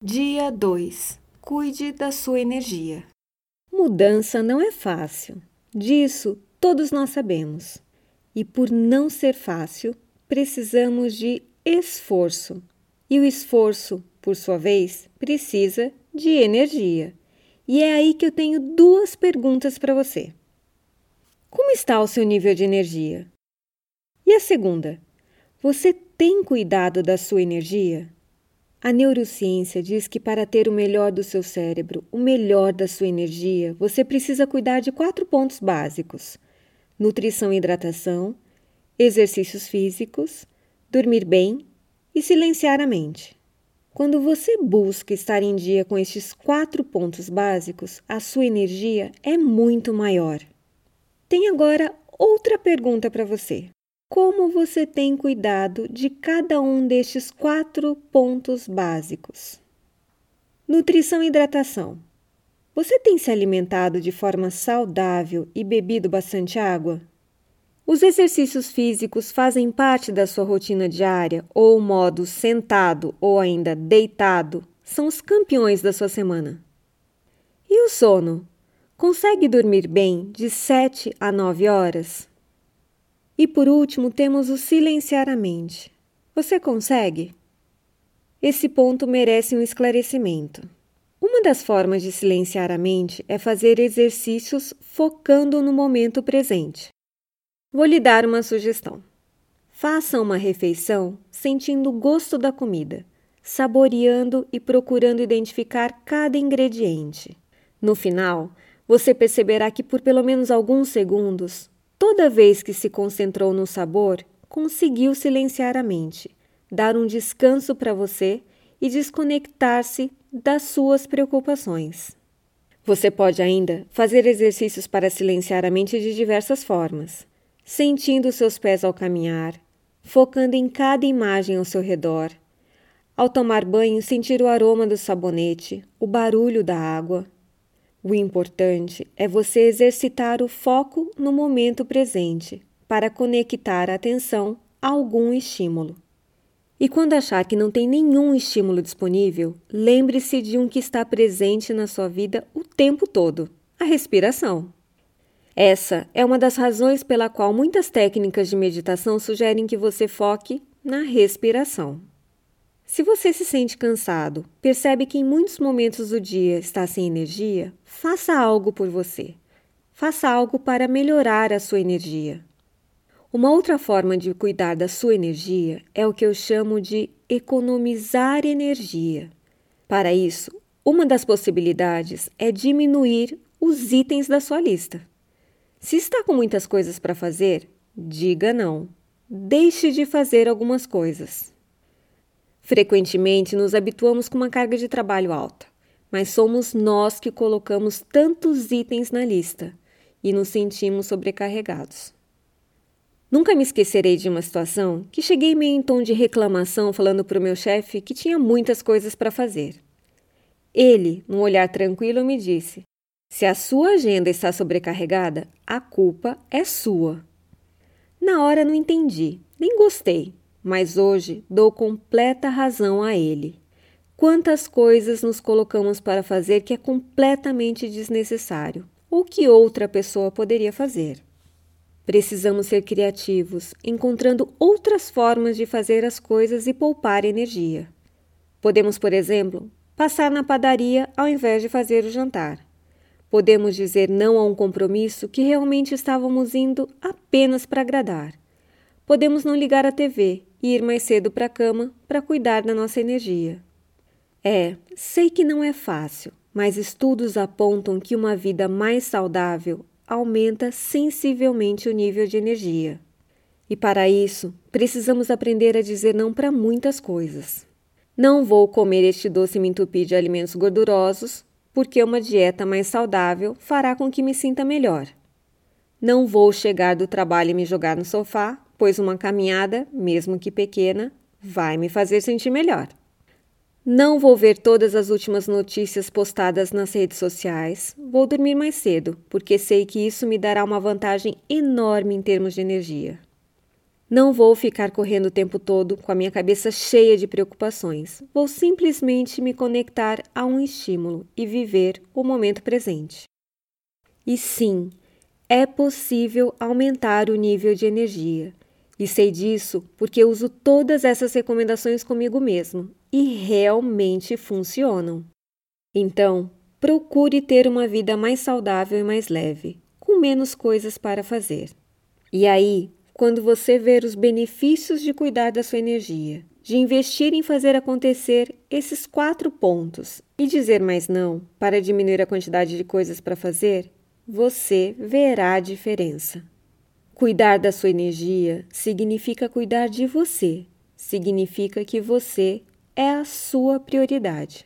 Dia 2 Cuide da sua energia. Mudança não é fácil, disso todos nós sabemos. E por não ser fácil, precisamos de esforço. E o esforço, por sua vez, precisa de energia. E é aí que eu tenho duas perguntas para você. Como está o seu nível de energia? E a segunda, você tem cuidado da sua energia? A neurociência diz que para ter o melhor do seu cérebro, o melhor da sua energia, você precisa cuidar de quatro pontos básicos: nutrição e hidratação, exercícios físicos, dormir bem e silenciar a mente. Quando você busca estar em dia com estes quatro pontos básicos, a sua energia é muito maior. Tem agora outra pergunta para você. Como você tem cuidado de cada um destes quatro pontos básicos? Nutrição e hidratação. Você tem se alimentado de forma saudável e bebido bastante água? Os exercícios físicos fazem parte da sua rotina diária ou o modo sentado ou ainda deitado são os campeões da sua semana? E o sono? Consegue dormir bem de 7 a 9 horas? E por último, temos o silenciar a mente. Você consegue? Esse ponto merece um esclarecimento. Uma das formas de silenciar a mente é fazer exercícios focando no momento presente. Vou lhe dar uma sugestão. Faça uma refeição sentindo o gosto da comida, saboreando e procurando identificar cada ingrediente. No final, você perceberá que por pelo menos alguns segundos Toda vez que se concentrou no sabor, conseguiu silenciar a mente, dar um descanso para você e desconectar-se das suas preocupações. Você pode ainda fazer exercícios para silenciar a mente de diversas formas, sentindo seus pés ao caminhar, focando em cada imagem ao seu redor. Ao tomar banho, sentir o aroma do sabonete, o barulho da água, o importante é você exercitar o foco no momento presente para conectar a atenção a algum estímulo. E quando achar que não tem nenhum estímulo disponível, lembre-se de um que está presente na sua vida o tempo todo: a respiração. Essa é uma das razões pela qual muitas técnicas de meditação sugerem que você foque na respiração. Se você se sente cansado, percebe que em muitos momentos do dia está sem energia, faça algo por você. Faça algo para melhorar a sua energia. Uma outra forma de cuidar da sua energia é o que eu chamo de economizar energia. Para isso, uma das possibilidades é diminuir os itens da sua lista. Se está com muitas coisas para fazer, diga não. Deixe de fazer algumas coisas. Frequentemente nos habituamos com uma carga de trabalho alta, mas somos nós que colocamos tantos itens na lista e nos sentimos sobrecarregados. Nunca me esquecerei de uma situação que cheguei meio em tom de reclamação falando para o meu chefe que tinha muitas coisas para fazer. Ele, num olhar tranquilo, me disse: Se a sua agenda está sobrecarregada, a culpa é sua. Na hora não entendi, nem gostei, mas hoje dou completa razão a ele. Quantas coisas nos colocamos para fazer que é completamente desnecessário ou que outra pessoa poderia fazer? Precisamos ser criativos, encontrando outras formas de fazer as coisas e poupar energia. Podemos, por exemplo, passar na padaria ao invés de fazer o jantar. Podemos dizer não a um compromisso que realmente estávamos indo apenas para agradar. Podemos não ligar a TV e ir mais cedo para a cama para cuidar da nossa energia. É, sei que não é fácil, mas estudos apontam que uma vida mais saudável aumenta sensivelmente o nível de energia. E para isso, precisamos aprender a dizer não para muitas coisas. Não vou comer este doce me entupir de alimentos gordurosos, porque uma dieta mais saudável fará com que me sinta melhor. Não vou chegar do trabalho e me jogar no sofá, pois uma caminhada, mesmo que pequena, vai me fazer sentir melhor. Não vou ver todas as últimas notícias postadas nas redes sociais. Vou dormir mais cedo, porque sei que isso me dará uma vantagem enorme em termos de energia. Não vou ficar correndo o tempo todo com a minha cabeça cheia de preocupações. Vou simplesmente me conectar a um estímulo e viver o momento presente. E sim, é possível aumentar o nível de energia. E sei disso porque uso todas essas recomendações comigo mesmo e realmente funcionam. Então, procure ter uma vida mais saudável e mais leve, com menos coisas para fazer. E aí, quando você ver os benefícios de cuidar da sua energia, de investir em fazer acontecer esses quatro pontos e dizer mais não para diminuir a quantidade de coisas para fazer, você verá a diferença. Cuidar da sua energia significa cuidar de você, significa que você é a sua prioridade.